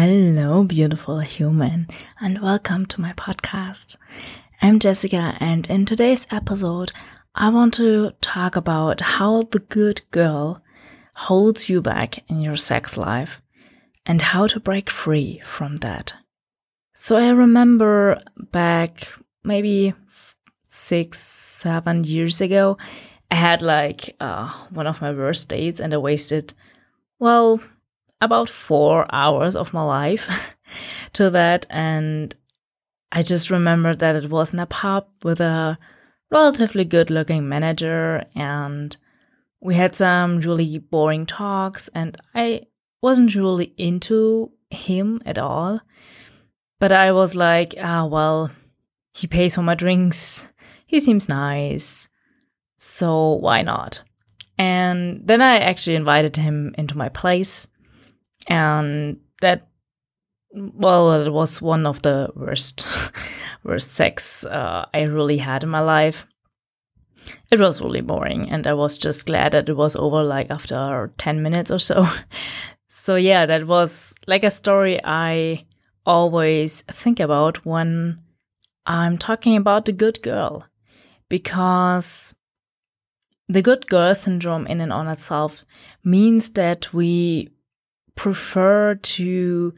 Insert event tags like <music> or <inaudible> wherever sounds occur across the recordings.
Hello, beautiful human, and welcome to my podcast. I'm Jessica, and in today's episode, I want to talk about how the good girl holds you back in your sex life and how to break free from that. So, I remember back maybe six, seven years ago, I had like uh, one of my worst dates and I wasted, well, about four hours of my life <laughs> to that. And I just remembered that it was in a pub with a relatively good looking manager and we had some really boring talks and I wasn't really into him at all. But I was like, ah, well, he pays for my drinks. He seems nice. So why not? And then I actually invited him into my place and that well it was one of the worst <laughs> worst sex uh, i really had in my life. It was really boring and i was just glad that it was over like after 10 minutes or so. <laughs> So yeah that was like a story i always think about when i'm talking about the good girl. Because the good girl syndrome in and on itself means that we prefer to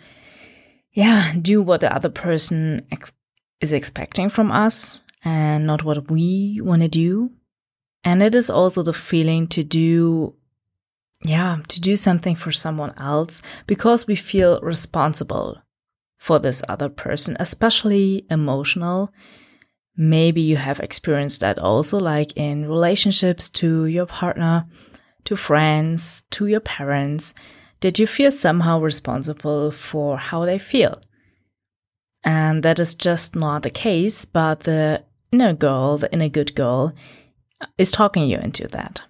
yeah do what the other person ex- is expecting from us and not what we want to do. And it is also the feeling to do yeah to do something for someone else because we feel responsible for this other person especially emotional. Maybe you have experienced that also like in relationships to your partner to friends to your parents did you feel somehow responsible for how they feel? And that is just not the case, but the inner girl, the inner good girl, is talking you into that.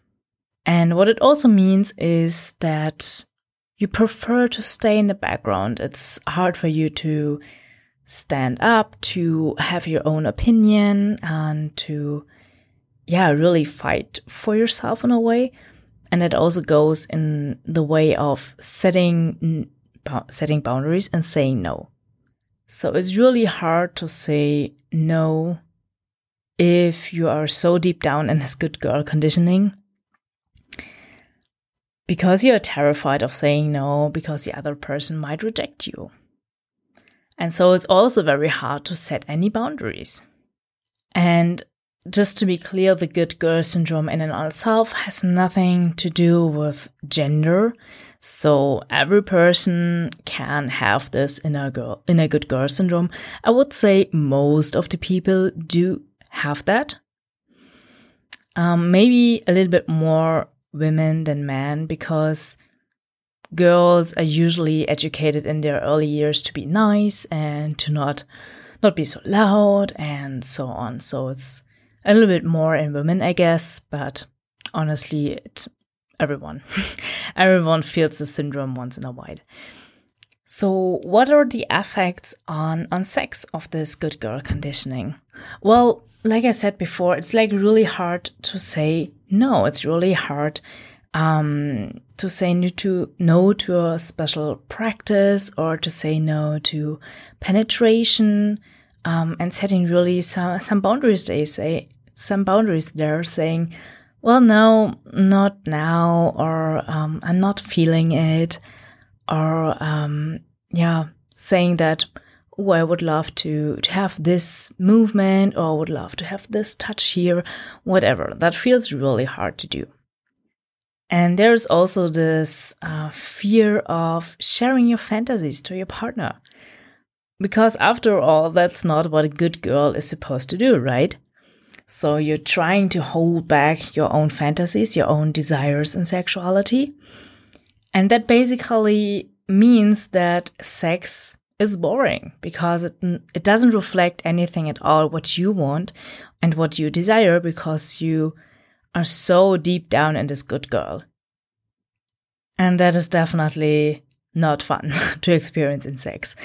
And what it also means is that you prefer to stay in the background. It's hard for you to stand up, to have your own opinion, and to, yeah, really fight for yourself in a way and it also goes in the way of setting setting boundaries and saying no. So it's really hard to say no if you are so deep down in this good girl conditioning because you're terrified of saying no because the other person might reject you. And so it's also very hard to set any boundaries. And just to be clear, the good girl syndrome in and of itself has nothing to do with gender. So every person can have this inner girl, inner good girl syndrome. I would say most of the people do have that. Um, maybe a little bit more women than men because girls are usually educated in their early years to be nice and to not not be so loud and so on. So it's a little bit more in women, I guess, but honestly, it, everyone, <laughs> everyone feels the syndrome once in a while. So, what are the effects on on sex of this good girl conditioning? Well, like I said before, it's like really hard to say no. It's really hard um, to say no to no to a special practice or to say no to penetration um, and setting really some some boundaries. They say some boundaries there, saying, "Well, no, not now," or um, "I'm not feeling it," or um, yeah, saying that. Oh, I would love to, to have this movement, or I would love to have this touch here, whatever. That feels really hard to do. And there's also this uh, fear of sharing your fantasies to your partner. Because after all, that's not what a good girl is supposed to do, right? So you're trying to hold back your own fantasies, your own desires and sexuality. And that basically means that sex is boring because it, it doesn't reflect anything at all what you want and what you desire because you are so deep down in this good girl. And that is definitely not fun <laughs> to experience in sex.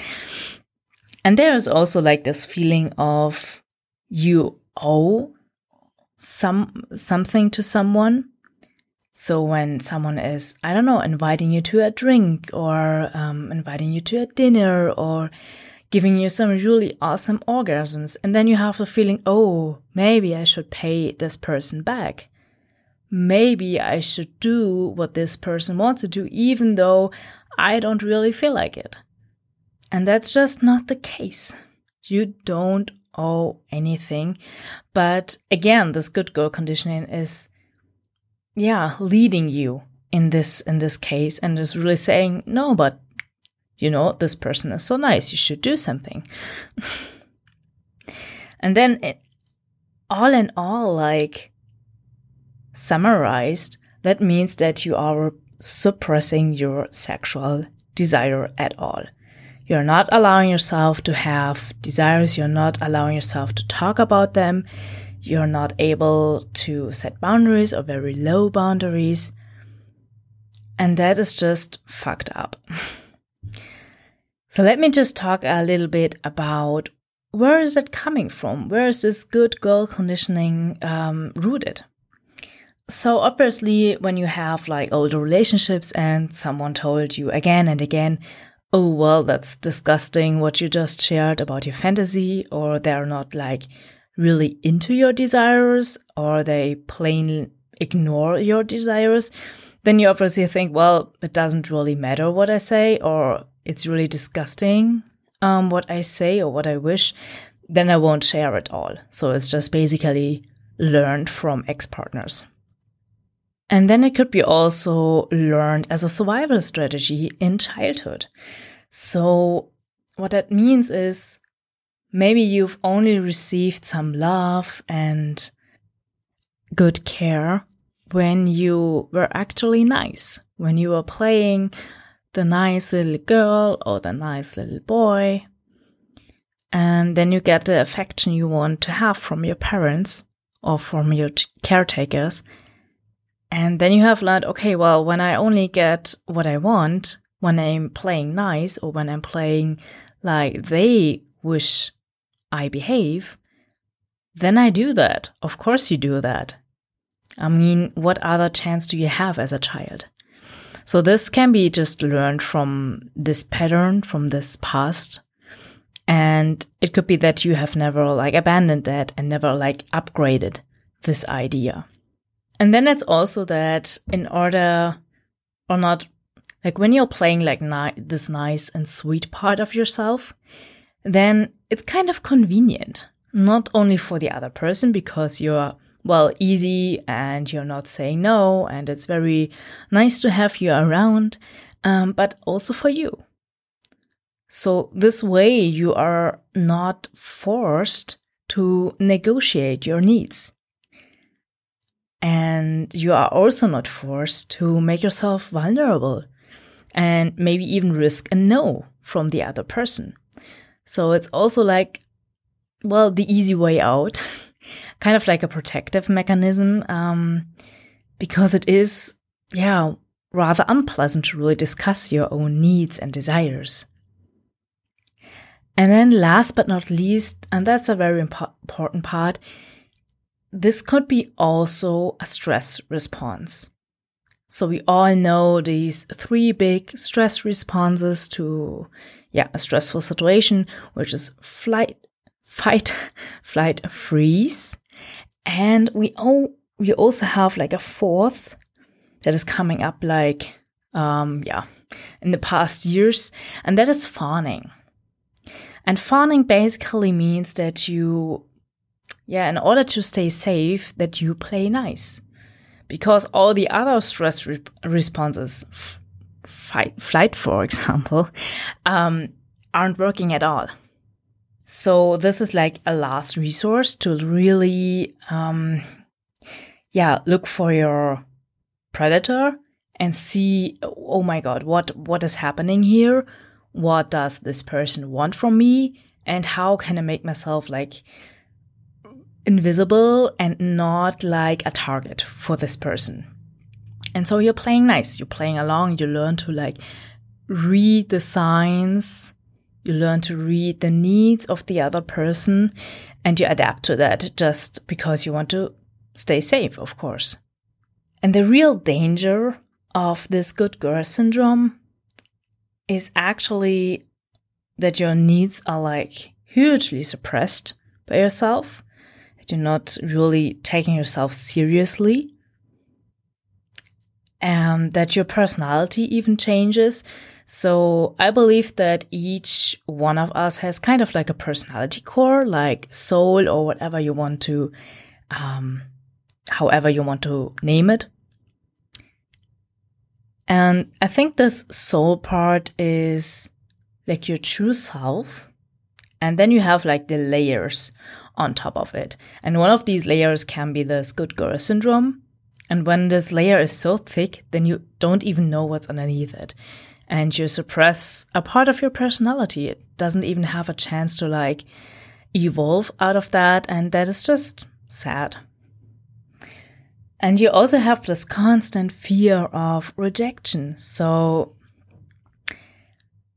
And there is also like this feeling of you owe some something to someone So when someone is, I don't know, inviting you to a drink or um, inviting you to a dinner or giving you some really awesome orgasms, and then you have the feeling, oh, maybe I should pay this person back. Maybe I should do what this person wants to do, even though I don't really feel like it. And that's just not the case. You don't owe anything. But again, this good girl conditioning is yeah, leading you in this in this case and is really saying, no, but you know, this person is so nice, you should do something. <laughs> and then it, all in all, like summarized, that means that you are suppressing your sexual desire at all. You're not allowing yourself to have desires. You're not allowing yourself to talk about them. You're not able to set boundaries or very low boundaries. And that is just fucked up. <laughs> so let me just talk a little bit about where is it coming from? Where is this good girl conditioning um, rooted? So obviously, when you have like older relationships and someone told you again and again, oh, well, that's disgusting what you just shared about your fantasy, or they're not like really into your desires, or they plain ignore your desires, then you obviously think, well, it doesn't really matter what I say, or it's really disgusting um, what I say or what I wish, then I won't share it all. So it's just basically learned from ex partners. And then it could be also learned as a survival strategy in childhood. So, what that means is maybe you've only received some love and good care when you were actually nice, when you were playing the nice little girl or the nice little boy. And then you get the affection you want to have from your parents or from your caretakers and then you have learned, okay, well, when I only get what I want, when I'm playing nice or when I'm playing like they wish I behave, then I do that. Of course, you do that. I mean, what other chance do you have as a child? So, this can be just learned from this pattern, from this past. And it could be that you have never like abandoned that and never like upgraded this idea. And then it's also that in order or not, like when you're playing like ni- this nice and sweet part of yourself, then it's kind of convenient, not only for the other person because you're well easy and you're not saying no and it's very nice to have you around, um, but also for you. So this way you are not forced to negotiate your needs. And you are also not forced to make yourself vulnerable and maybe even risk a no from the other person. So it's also like, well, the easy way out, <laughs> kind of like a protective mechanism, um, because it is, yeah, rather unpleasant to really discuss your own needs and desires. And then last but not least, and that's a very impo- important part, this could be also a stress response. So we all know these three big stress responses to yeah, a stressful situation, which is flight, fight, <laughs> flight, freeze. And we all we also have like a fourth that is coming up like um yeah, in the past years, and that is fawning. And fawning basically means that you yeah, in order to stay safe, that you play nice. Because all the other stress re responses, fight, flight, for <laughs> example, um, aren't working at all. So this is like a last resource to really, um, yeah, look for your predator and see, oh my God, what, what is happening here? What does this person want from me? And how can I make myself like invisible and not like a target for this person. And so you're playing nice, you're playing along, you learn to like read the signs, you learn to read the needs of the other person, and you adapt to that just because you want to stay safe, of course. And the real danger of this good girl syndrome is actually that your needs are like hugely suppressed by yourself, you're not really taking yourself seriously, and that your personality even changes. So I believe that each one of us has kind of like a personality core, like soul or whatever you want to, um, however you want to name it. And I think this soul part is like your true self. And then you have like the layers on top of it. And one of these layers can be this good girl syndrome. And when this layer is so thick, then you don't even know what's underneath it. And you suppress a part of your personality. It doesn't even have a chance to like evolve out of that. And that is just sad. And you also have this constant fear of rejection. So,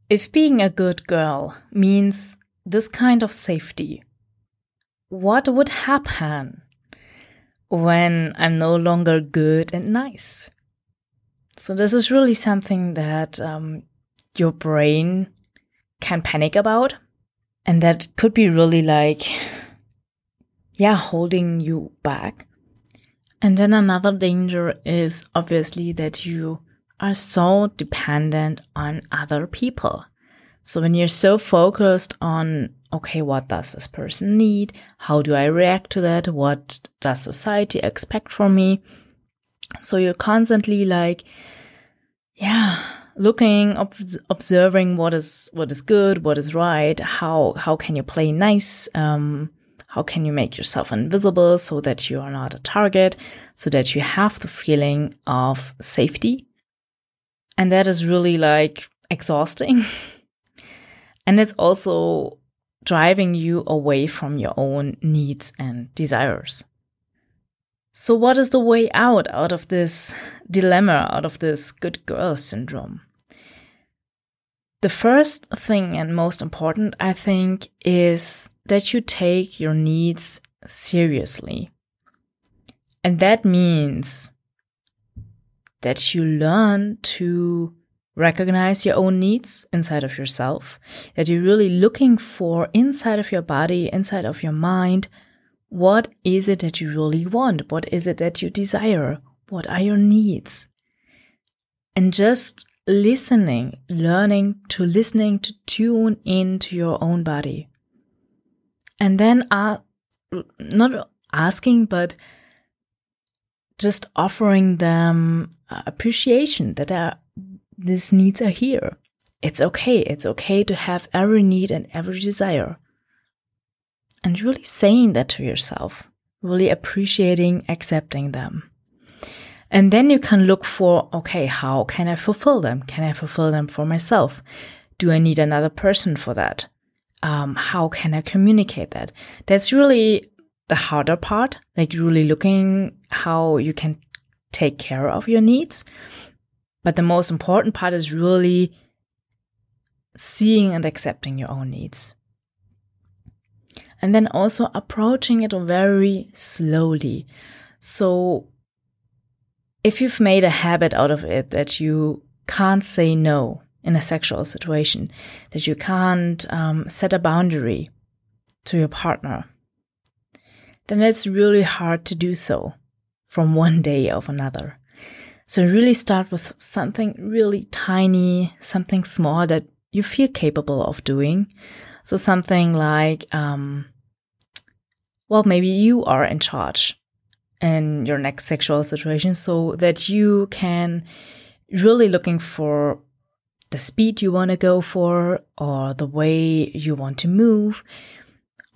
if being a good girl means this kind of safety, what would happen when I'm no longer good and nice? So, this is really something that um, your brain can panic about. And that could be really like, yeah, holding you back and then another danger is obviously that you are so dependent on other people. So when you're so focused on, okay, what does this person need? How do I react to that? What does society expect from me? So you're constantly like, yeah, looking, ob- observing what is what is good, what is right. How how can you play nice? Um, how can you make yourself invisible so that you are not a target, so that you have the feeling of safety? And that is really like exhausting. <laughs> and it's also driving you away from your own needs and desires. So, what is the way out out of this dilemma, out of this good girl syndrome? The first thing and most important, I think, is that you take your needs seriously. And that means that you learn to recognize your own needs inside of yourself, that you're really looking for inside of your body, inside of your mind, what is it that you really want? What is it that you desire? What are your needs? And just listening, learning to listening to tune into your own body and then uh, not asking but just offering them appreciation that are, these needs are here. It's okay. It's okay to have every need and every desire. And really saying that to yourself really appreciating accepting them. And then you can look for okay how can i fulfill them? Can i fulfill them for myself? Do i need another person for that? Um, how can I communicate that? That's really the harder part, like really looking how you can take care of your needs. But the most important part is really seeing and accepting your own needs. And then also approaching it very slowly. So if you've made a habit out of it that you can't say no, in a sexual situation, that you can't um, set a boundary to your partner, then it's really hard to do so from one day of another. So really start with something really tiny, something small that you feel capable of doing. So something like, um, well, maybe you are in charge in your next sexual situation so that you can really looking for the speed you want to go for or the way you want to move.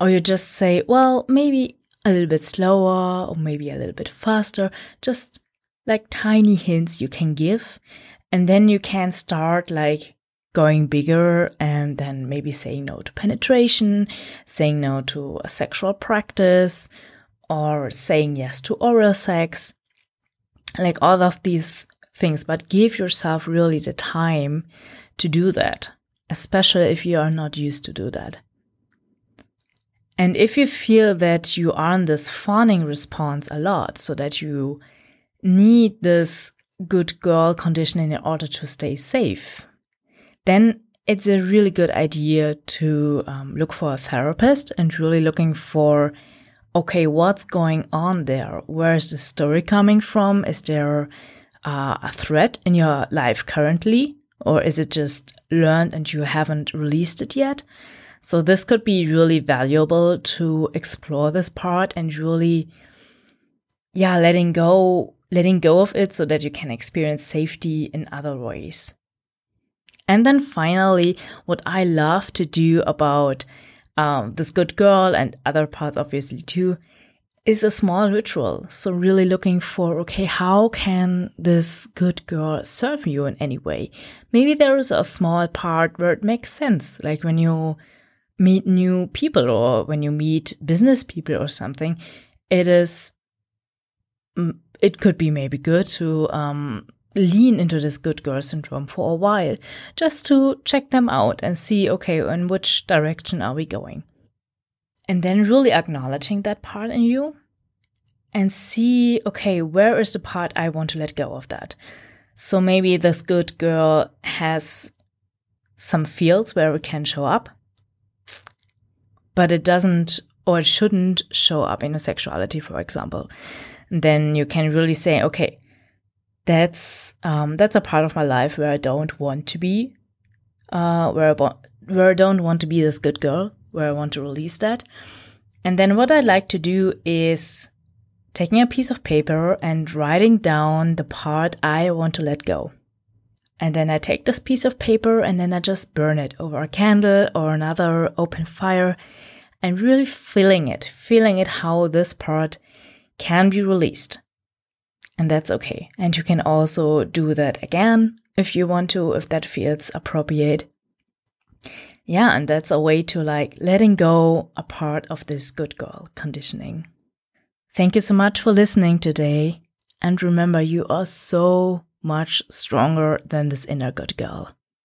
Or you just say, well, maybe a little bit slower or maybe a little bit faster, just like tiny hints you can give. And then you can start like going bigger and then maybe saying no to penetration, saying no to a sexual practice, or saying yes to oral sex. Like all of these things, but give yourself really the time to do that, especially if you are not used to do that. And if you feel that you are in this fawning response a lot, so that you need this good girl conditioning in order to stay safe, then it's a really good idea to um, look for a therapist and really looking for okay, what's going on there? Where is the story coming from? Is there uh, a threat in your life currently? Or is it just learned and you haven't released it yet? So this could be really valuable to explore this part and really, yeah, letting go, letting go of it so that you can experience safety in other ways. And then finally, what I love to do about um, this good girl and other parts, obviously, too, is a small ritual. So, really looking for okay, how can this good girl serve you in any way? Maybe there is a small part where it makes sense, like when you meet new people or when you meet business people or something. It is, mm, it could be maybe good to um, lean into this good girl syndrome for a while just to check them out and see, okay, in which direction are we going? And then really acknowledging that part in you and see, okay, where is the part I want to let go of that? So maybe this good girl has some fields where it can show up, but it doesn't or it shouldn't show up in a sexuality, for example. Then you can really say, okay, that's um, that's a part of my life where I don't want to be, uh, where I where I don't want to be this good girl, where I want to release that. And then what I like to do is taking a piece of paper and writing down the part I want to let go. And then I take this piece of paper and then I just burn it over a candle or another open fire and really feeling it, feeling it how this part can be released and that's okay. And you can also do that again if you want to, if that feels appropriate. Yeah, and that's a way to like letting go a part of this good girl conditioning. Thank you so much for listening today. And remember, you are so much stronger than this inner good girl.